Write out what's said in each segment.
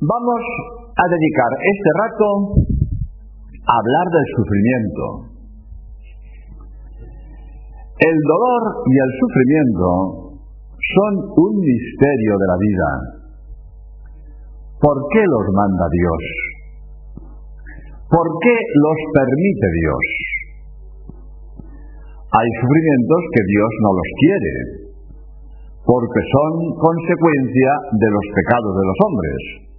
Vamos a dedicar este rato a hablar del sufrimiento. El dolor y el sufrimiento son un misterio de la vida. ¿Por qué los manda Dios? ¿Por qué los permite Dios? Hay sufrimientos que Dios no los quiere, porque son consecuencia de los pecados de los hombres.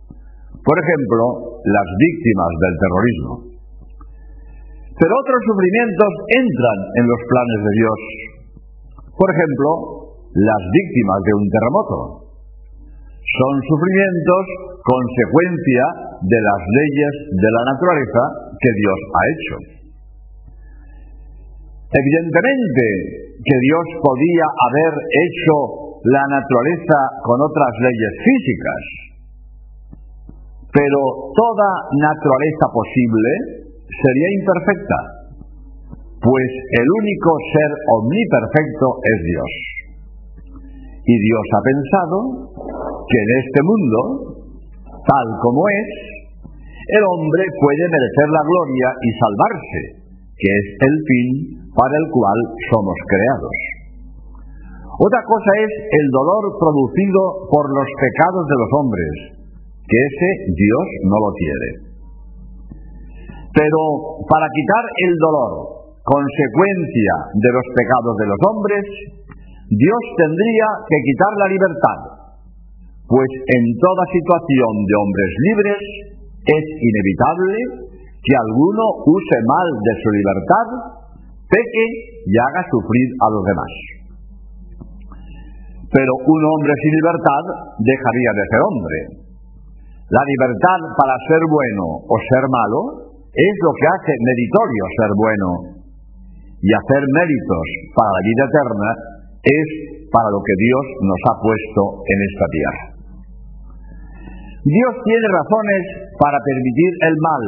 Por ejemplo, las víctimas del terrorismo. Pero otros sufrimientos entran en los planes de Dios. Por ejemplo, las víctimas de un terremoto. Son sufrimientos consecuencia de las leyes de la naturaleza que Dios ha hecho. Evidentemente que Dios podía haber hecho la naturaleza con otras leyes físicas, pero toda naturaleza posible sería imperfecta, pues el único ser omniperfecto es Dios. Y Dios ha pensado que en este mundo, tal como es, el hombre puede merecer la gloria y salvarse, que es el fin para el cual somos creados. Otra cosa es el dolor producido por los pecados de los hombres, que ese Dios no lo quiere. Pero para quitar el dolor, consecuencia de los pecados de los hombres, Dios tendría que quitar la libertad, pues en toda situación de hombres libres es inevitable que alguno use mal de su libertad, peque y haga sufrir a los demás. Pero un hombre sin libertad dejaría de ser hombre. La libertad para ser bueno o ser malo es lo que hace meritorio ser bueno. Y hacer méritos para la vida eterna es para lo que Dios nos ha puesto en esta tierra. Dios tiene razones para permitir el mal.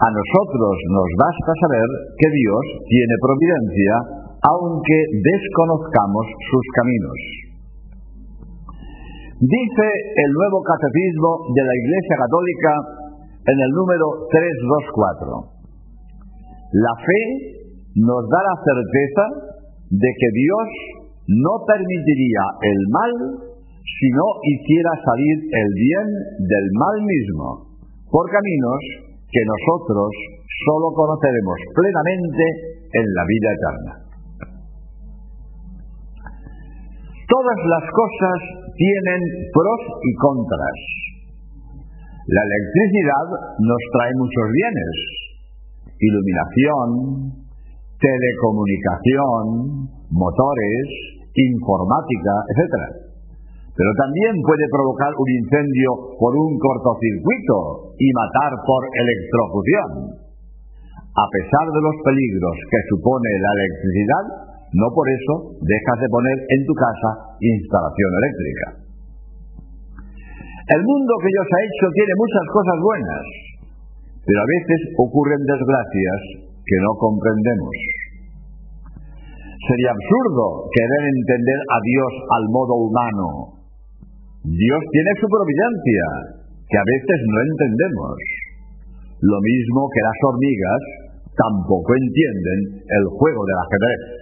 A nosotros nos basta saber que Dios tiene providencia aunque desconozcamos sus caminos. Dice el nuevo catecismo de la Iglesia Católica en el número 324. La fe nos da la certeza de que Dios no permitiría el mal si no hiciera salir el bien del mal mismo, por caminos que nosotros solo conoceremos plenamente en la vida eterna. Todas las cosas tienen pros y contras. La electricidad nos trae muchos bienes, iluminación, telecomunicación, motores, informática, etc. Pero también puede provocar un incendio por un cortocircuito y matar por electrocución. A pesar de los peligros que supone la electricidad, no por eso dejas de poner en tu casa instalación eléctrica. El mundo que Dios ha hecho tiene muchas cosas buenas, pero a veces ocurren desgracias que no comprendemos. Sería absurdo querer entender a Dios al modo humano. Dios tiene su providencia, que a veces no entendemos. Lo mismo que las hormigas tampoco entienden el juego del ajedrez.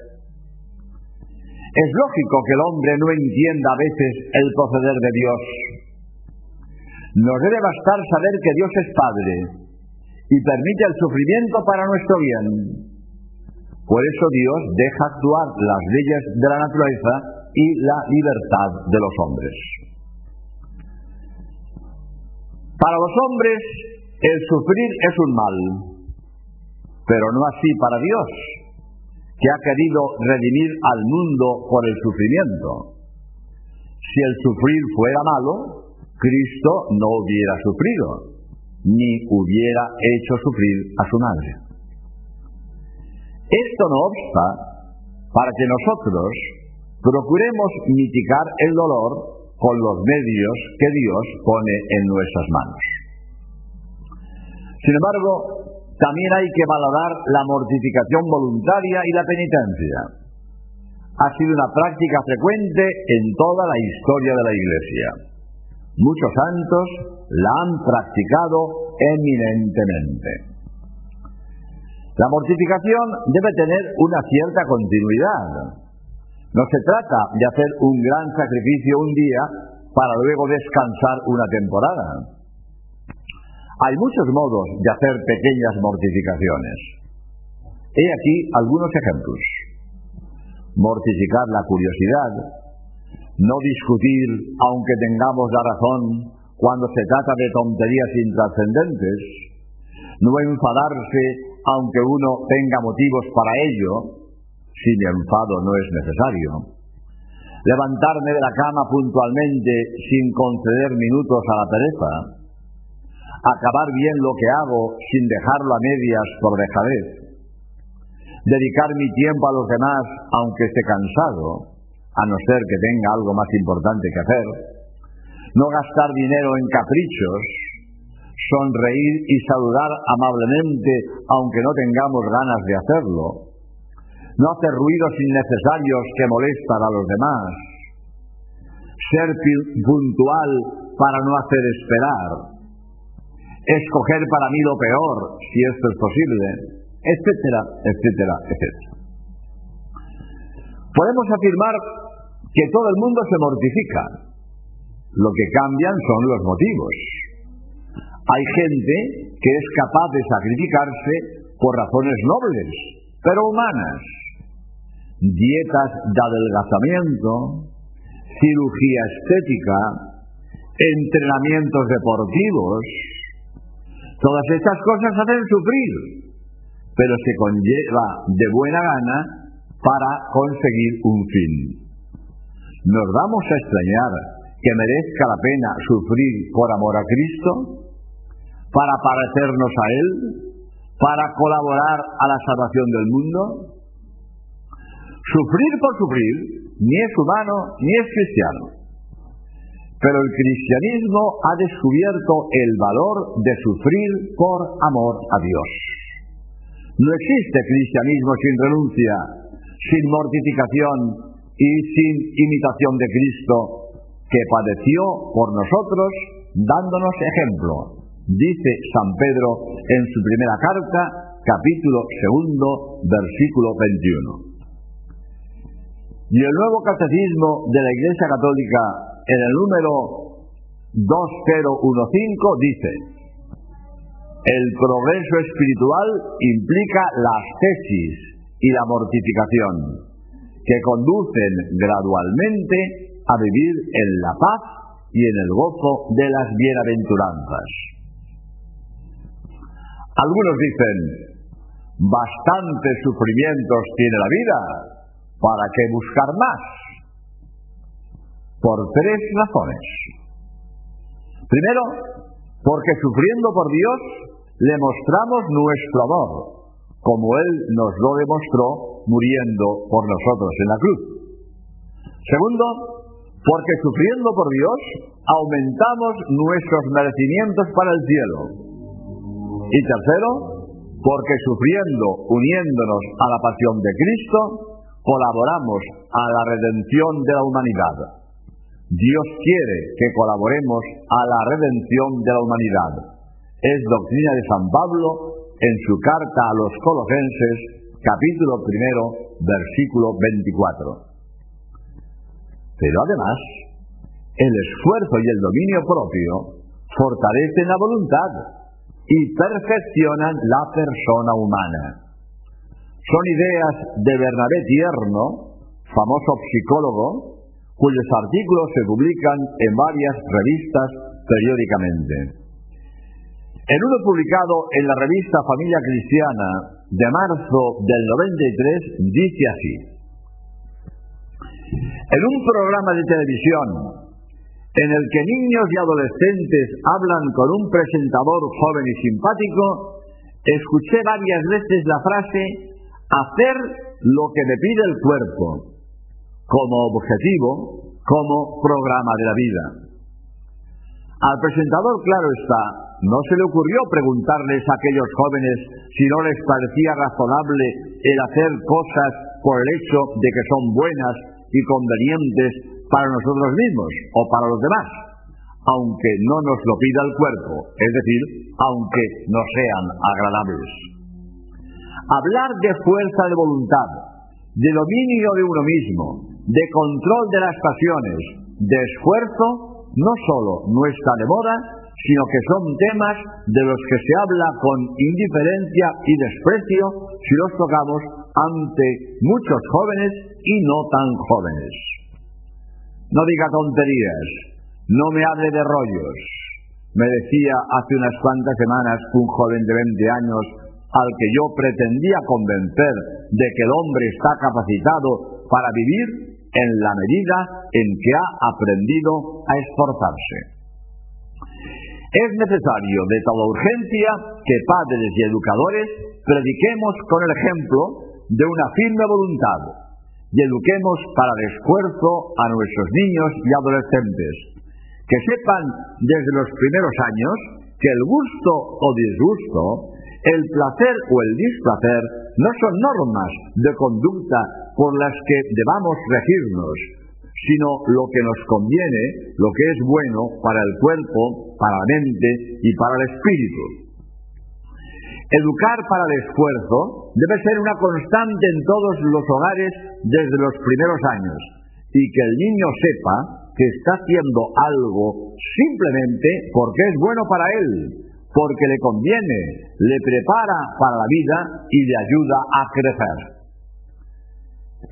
Es lógico que el hombre no entienda a veces el proceder de Dios. Nos debe bastar saber que Dios es Padre y permite el sufrimiento para nuestro bien. Por eso Dios deja actuar las leyes de la naturaleza y la libertad de los hombres. Para los hombres el sufrir es un mal, pero no así para Dios, que ha querido redimir al mundo por el sufrimiento. Si el sufrir fuera malo, Cristo no hubiera sufrido, ni hubiera hecho sufrir a su madre. Esto no obsta para que nosotros procuremos mitigar el dolor con los medios que Dios pone en nuestras manos. Sin embargo, también hay que valorar la mortificación voluntaria y la penitencia. Ha sido una práctica frecuente en toda la historia de la Iglesia. Muchos santos la han practicado eminentemente. La mortificación debe tener una cierta continuidad. No se trata de hacer un gran sacrificio un día para luego descansar una temporada. Hay muchos modos de hacer pequeñas mortificaciones. He aquí algunos ejemplos. Mortificar la curiosidad, no discutir aunque tengamos la razón cuando se trata de tonterías intrascendentes, no enfadarse aunque uno tenga motivos para ello, si mi enfado no es necesario, levantarme de la cama puntualmente sin conceder minutos a la pereza, acabar bien lo que hago sin dejarlo a medias por dejadez, dedicar mi tiempo a los demás aunque esté cansado, a no ser que tenga algo más importante que hacer, no gastar dinero en caprichos, sonreír y saludar amablemente aunque no tengamos ganas de hacerlo, no hacer ruidos innecesarios que molestan a los demás, ser puntual para no hacer esperar, escoger para mí lo peor, si esto es posible, etcétera, etcétera, etcétera. Podemos afirmar que todo el mundo se mortifica. Lo que cambian son los motivos. Hay gente que es capaz de sacrificarse por razones nobles, pero humanas. Dietas de adelgazamiento, cirugía estética, entrenamientos deportivos. Todas estas cosas hacen sufrir, pero se conlleva de buena gana para conseguir un fin. ¿Nos vamos a extrañar que merezca la pena sufrir por amor a Cristo? ¿Para parecernos a Él? ¿Para colaborar a la salvación del mundo? Sufrir por sufrir ni es humano ni es cristiano. Pero el cristianismo ha descubierto el valor de sufrir por amor a Dios. No existe cristianismo sin renuncia, sin mortificación y sin imitación de Cristo, que padeció por nosotros dándonos ejemplo. Dice San Pedro en su primera carta, capítulo segundo, versículo 21. Y el nuevo catecismo de la Iglesia Católica, en el número 2015, dice, el progreso espiritual implica las tesis y la mortificación, que conducen gradualmente a vivir en la paz y en el gozo de las bienaventuranzas. Algunos dicen, bastantes sufrimientos tiene la vida, ¿para qué buscar más? Por tres razones. Primero, porque sufriendo por Dios le mostramos nuestro amor, como Él nos lo demostró muriendo por nosotros en la cruz. Segundo, porque sufriendo por Dios aumentamos nuestros merecimientos para el cielo. Y tercero, porque sufriendo, uniéndonos a la pasión de Cristo, colaboramos a la redención de la humanidad. Dios quiere que colaboremos a la redención de la humanidad. Es doctrina de San Pablo en su carta a los Colosenses, capítulo primero, versículo 24. Pero además, el esfuerzo y el dominio propio fortalecen la voluntad y perfeccionan la persona humana. Son ideas de Bernabé Tierno, famoso psicólogo, cuyos artículos se publican en varias revistas periódicamente. En uno publicado en la revista Familia Cristiana de marzo del 93 dice así, en un programa de televisión en el que niños y adolescentes hablan con un presentador joven y simpático, escuché varias veces la frase hacer lo que me pide el cuerpo, como objetivo, como programa de la vida. Al presentador, claro está, no se le ocurrió preguntarles a aquellos jóvenes si no les parecía razonable el hacer cosas por el hecho de que son buenas y convenientes para nosotros mismos o para los demás. aunque no nos lo pida el cuerpo, es decir, aunque no sean agradables. Hablar de fuerza de voluntad, de dominio de uno mismo, de control de las pasiones, de esfuerzo, no solo no está de moda, sino que son temas de los que se habla con indiferencia y desprecio si los tocamos ante muchos jóvenes y no tan jóvenes. No diga tonterías, no me hable de rollos. Me decía hace unas cuantas semanas un joven de 20 años al que yo pretendía convencer de que el hombre está capacitado para vivir en la medida en que ha aprendido a esforzarse. Es necesario de toda urgencia que padres y educadores prediquemos con el ejemplo de una firme voluntad y eduquemos para el esfuerzo a nuestros niños y adolescentes, que sepan desde los primeros años que el gusto o disgusto, el placer o el displacer no son normas de conducta por las que debamos regirnos, sino lo que nos conviene, lo que es bueno para el cuerpo, para la mente y para el espíritu. Educar para el esfuerzo debe ser una constante en todos los hogares desde los primeros años y que el niño sepa que está haciendo algo simplemente porque es bueno para él, porque le conviene, le prepara para la vida y le ayuda a crecer.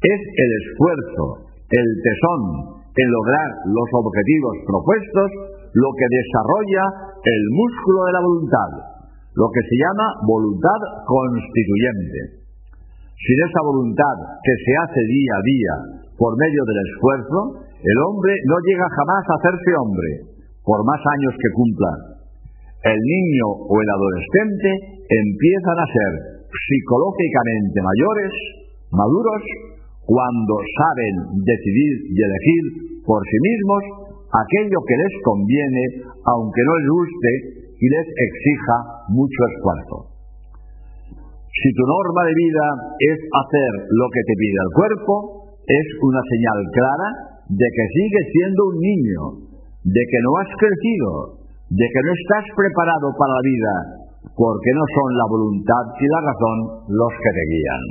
Es el esfuerzo el tesón en lograr los objetivos propuestos, lo que desarrolla el músculo de la voluntad, lo que se llama voluntad constituyente. Sin esa voluntad que se hace día a día por medio del esfuerzo, el hombre no llega jamás a hacerse hombre, por más años que cumpla. El niño o el adolescente empiezan a ser psicológicamente mayores, maduros, cuando saben decidir y elegir por sí mismos aquello que les conviene, aunque no les guste y les exija mucho esfuerzo. Si tu norma de vida es hacer lo que te pide el cuerpo, es una señal clara de que sigues siendo un niño, de que no has crecido, de que no estás preparado para la vida, porque no son la voluntad y la razón los que te guían.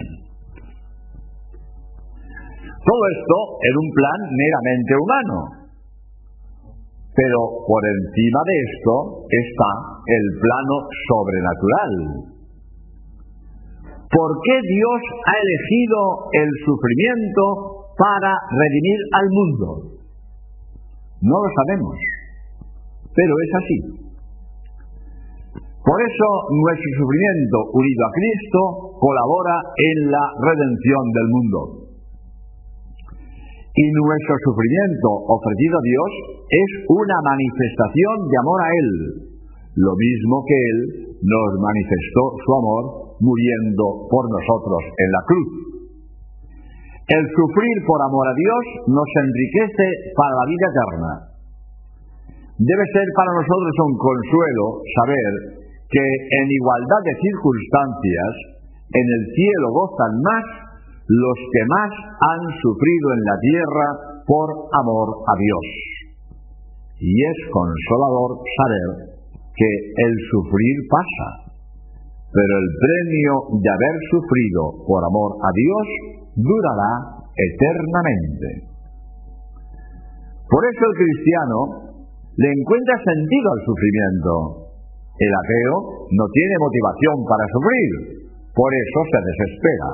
Todo esto en un plan meramente humano. Pero por encima de esto está el plano sobrenatural. ¿Por qué Dios ha elegido el sufrimiento para redimir al mundo? No lo sabemos, pero es así. Por eso nuestro sufrimiento unido a Cristo colabora en la redención del mundo y nuestro sufrimiento ofrecido a Dios es una manifestación de amor a Él, lo mismo que Él nos manifestó su amor muriendo por nosotros en la cruz. El sufrir por amor a Dios nos enriquece para la vida eterna. Debe ser para nosotros un consuelo saber que en igualdad de circunstancias en el cielo gozan más los que más han sufrido en la tierra por amor a Dios. Y es consolador saber que el sufrir pasa, pero el premio de haber sufrido por amor a Dios durará eternamente. Por eso el cristiano le encuentra sentido al sufrimiento. El ateo no tiene motivación para sufrir, por eso se desespera.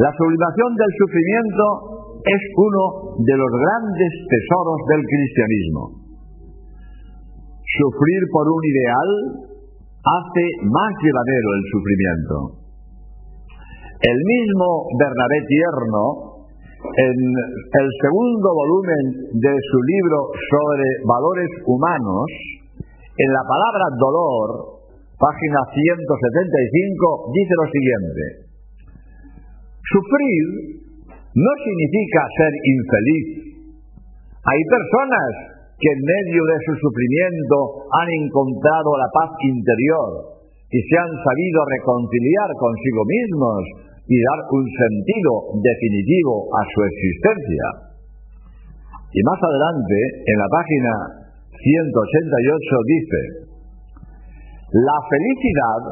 La sublimación del sufrimiento es uno de los grandes tesoros del cristianismo. Sufrir por un ideal hace más llevadero el sufrimiento. El mismo Bernabé Tierno, en el segundo volumen de su libro sobre valores humanos, en la palabra dolor, página 175, dice lo siguiente. Sufrir no significa ser infeliz. Hay personas que en medio de su sufrimiento han encontrado la paz interior y se han sabido reconciliar consigo mismos y dar un sentido definitivo a su existencia. Y más adelante, en la página 188, dice, la felicidad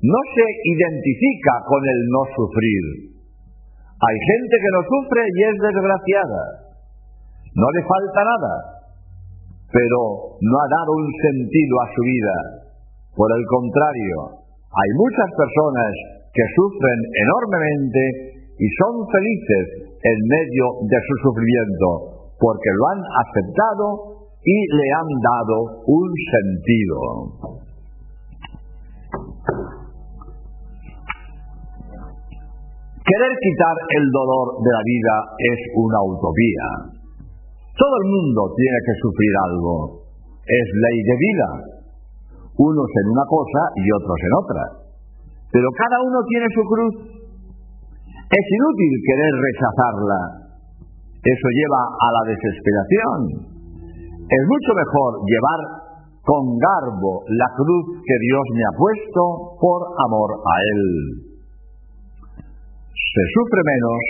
no se identifica con el no sufrir. Hay gente que no sufre y es desgraciada. No le falta nada, pero no ha dado un sentido a su vida. Por el contrario, hay muchas personas que sufren enormemente y son felices en medio de su sufrimiento, porque lo han aceptado y le han dado un sentido. Querer quitar el dolor de la vida es una utopía. Todo el mundo tiene que sufrir algo. Es ley de vida. Unos en una cosa y otros en otra. Pero cada uno tiene su cruz. Es inútil querer rechazarla. Eso lleva a la desesperación. Es mucho mejor llevar con garbo la cruz que Dios me ha puesto por amor a Él. Se sufre menos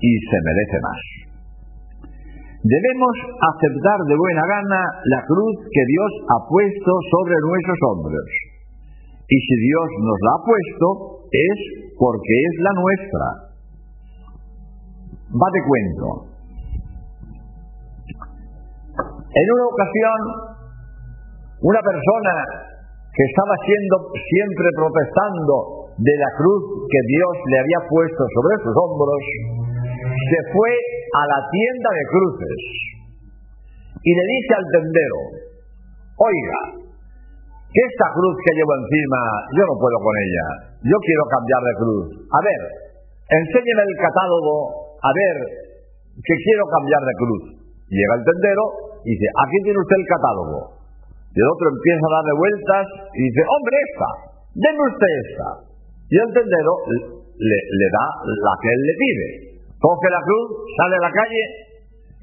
y se merece más. Debemos aceptar de buena gana la cruz que Dios ha puesto sobre nuestros hombros. Y si Dios nos la ha puesto, es porque es la nuestra. Va de cuento. En una ocasión, una persona que estaba siendo siempre protestando de la cruz que Dios le había puesto sobre sus hombros, se fue a la tienda de cruces y le dice al tendero, oiga, que esta cruz que llevo encima, yo no puedo con ella, yo quiero cambiar de cruz. A ver, enséñeme el catálogo, a ver, que quiero cambiar de cruz. Llega el tendero y dice, aquí tiene usted el catálogo. Y el otro empieza a darle vueltas y dice, hombre, esta, deme usted esta. Y el tendero le, le da la que él le pide coge la cruz, sale a la calle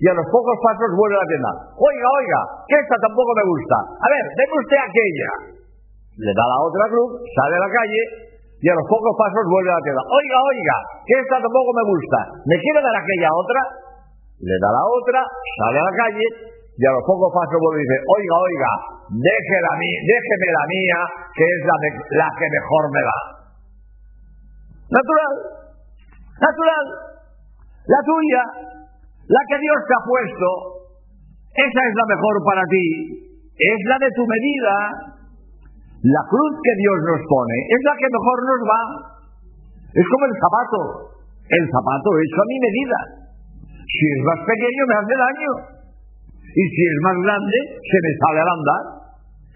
y a los pocos pasos vuelve a la tienda. Oiga, oiga, que esta tampoco me gusta. A ver, deme usted aquella. Le da la otra cruz, sale a la calle y a los pocos pasos vuelve a la tienda. Oiga, oiga, que esta tampoco me gusta. ¿Me quiere dar aquella otra? Le da la otra, sale a la calle y a los pocos pasos vuelve y dice, oiga, oiga, deje la mía, déjeme la mía, que es la, la que mejor me va. Natural, natural. La tuya, la que Dios te ha puesto, esa es la mejor para ti, es la de tu medida. La cruz que Dios nos pone es la que mejor nos va. Es como el zapato. El zapato hecho a mi medida. Si es más pequeño me hace daño. Y si es más grande, se me sale al andar.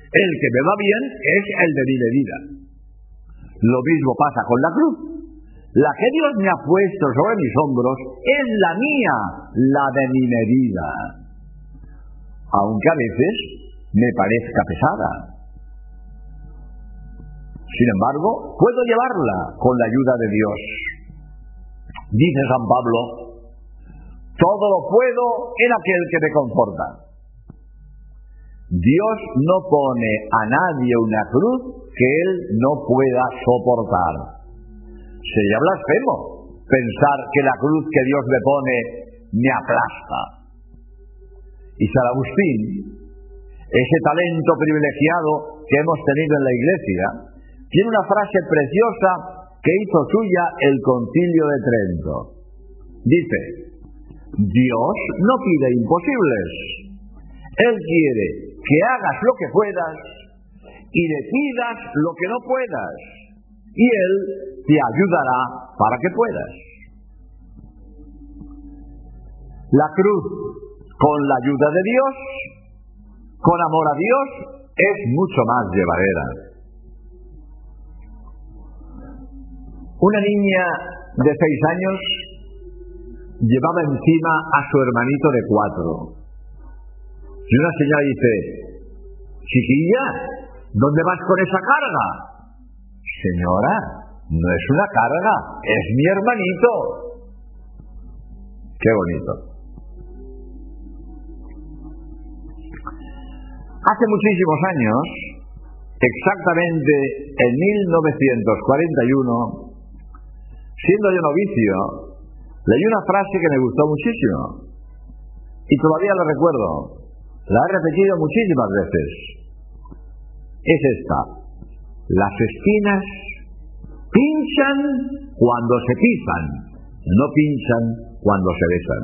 El que me va bien es el de mi medida. Lo mismo pasa con la cruz. La que Dios me ha puesto sobre mis hombros es la mía, la de mi medida. Aunque a veces me parezca pesada. Sin embargo, puedo llevarla con la ayuda de Dios. Dice San Pablo, todo lo puedo en aquel que me conforta. Dios no pone a nadie una cruz que él no pueda soportar. Sería blasfemo pensar que la cruz que Dios me pone me aplasta. Y San Agustín, ese talento privilegiado que hemos tenido en la iglesia, tiene una frase preciosa que hizo suya el concilio de Trento. Dice, Dios no pide imposibles. Él quiere que hagas lo que puedas y le pidas lo que no puedas. Y Él te ayudará para que puedas. La cruz, con la ayuda de Dios, con amor a Dios, es mucho más llevadera. Una niña de seis años llevaba encima a su hermanito de cuatro. Y una señora dice, chiquilla, ¿dónde vas con esa carga? Señora, no es una carga, es mi hermanito. Qué bonito. Hace muchísimos años, exactamente en 1941, siendo yo novicio, leí una frase que me gustó muchísimo. y todavía la recuerdo, la he repetido muchísimas veces, es esta. Las espinas pinchan cuando se pisan, no pinchan cuando se besan.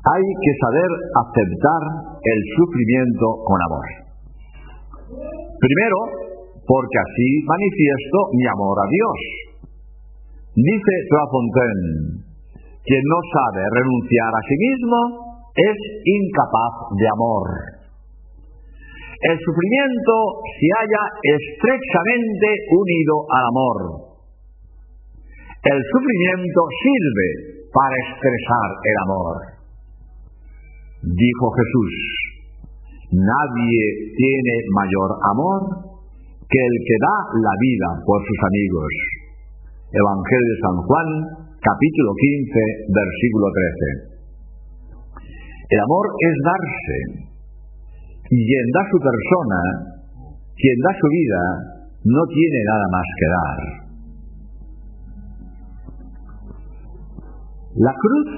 Hay que saber aceptar el sufrimiento con amor. Primero, porque así manifiesto mi amor a Dios. Dice Trafontaine, quien no sabe renunciar a sí mismo es incapaz de amor. El sufrimiento se halla estrechamente unido al amor. El sufrimiento sirve para expresar el amor. Dijo Jesús, nadie tiene mayor amor que el que da la vida por sus amigos. Evangelio de San Juan, capítulo 15, versículo 13. El amor es darse. Quien da su persona, quien da su vida, no tiene nada más que dar. La cruz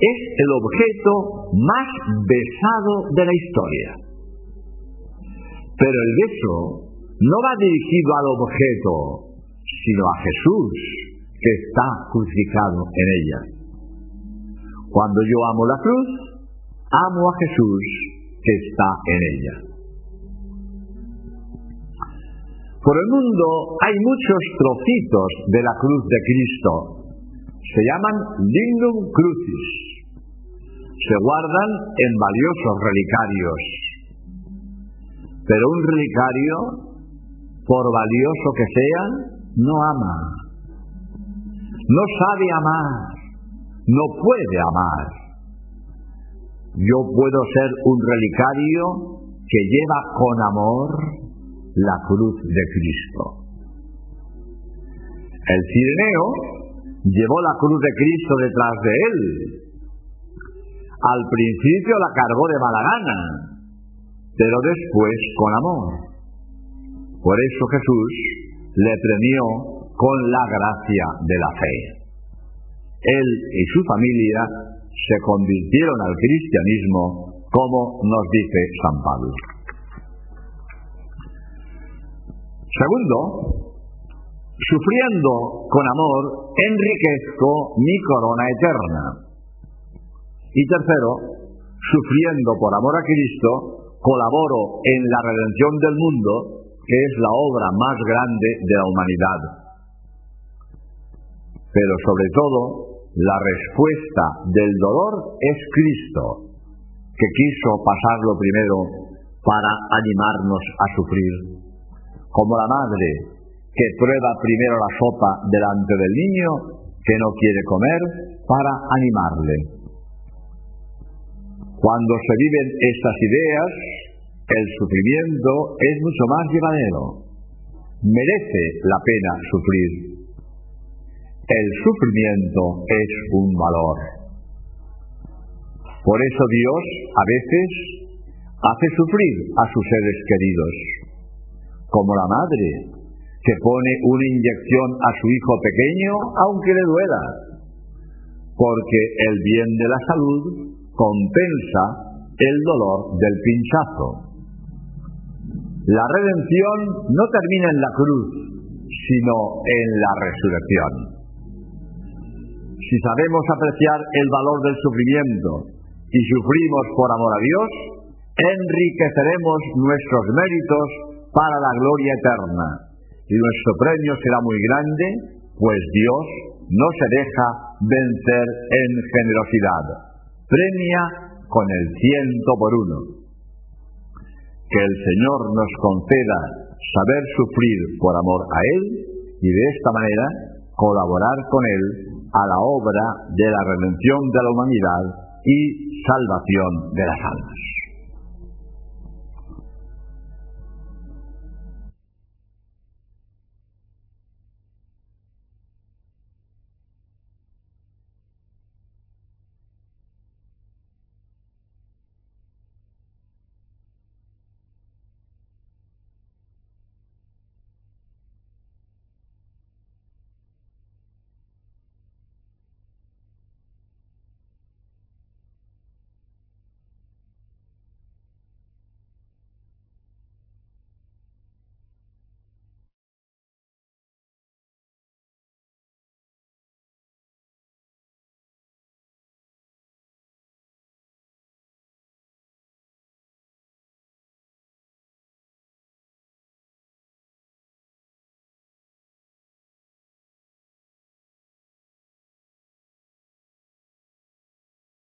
es el objeto más besado de la historia. Pero el beso no va dirigido al objeto, sino a Jesús, que está crucificado en ella. Cuando yo amo la cruz, amo a Jesús que está en ella. Por el mundo hay muchos trocitos de la cruz de Cristo. Se llaman lignum crucis. Se guardan en valiosos relicarios. Pero un relicario, por valioso que sea, no ama no sabe amar, no puede amar. Yo puedo ser un relicario que lleva con amor la cruz de Cristo. El Cireneo llevó la cruz de Cristo detrás de él. Al principio la cargó de mala gana, pero después con amor. Por eso Jesús le premió con la gracia de la fe. Él y su familia se convirtieron al cristianismo como nos dice San Pablo. Segundo, sufriendo con amor, enriquezco mi corona eterna. Y tercero, sufriendo por amor a Cristo, colaboro en la redención del mundo, que es la obra más grande de la humanidad pero sobre todo la respuesta del dolor es Cristo, que quiso pasarlo primero para animarnos a sufrir, como la madre que prueba primero la sopa delante del niño que no quiere comer para animarle. Cuando se viven estas ideas, el sufrimiento es mucho más llevadero. Merece la pena sufrir el sufrimiento es un valor. Por eso Dios a veces hace sufrir a sus seres queridos, como la madre que pone una inyección a su hijo pequeño aunque le duela, porque el bien de la salud compensa el dolor del pinchazo. La redención no termina en la cruz, sino en la resurrección. Si sabemos apreciar el valor del sufrimiento y sufrimos por amor a Dios, enriqueceremos nuestros méritos para la gloria eterna. Y nuestro premio será muy grande, pues Dios no se deja vencer en generosidad. Premia con el ciento por uno. Que el Señor nos conceda saber sufrir por amor a Él y de esta manera colaborar con Él a la obra de la redención de la humanidad y salvación de las almas.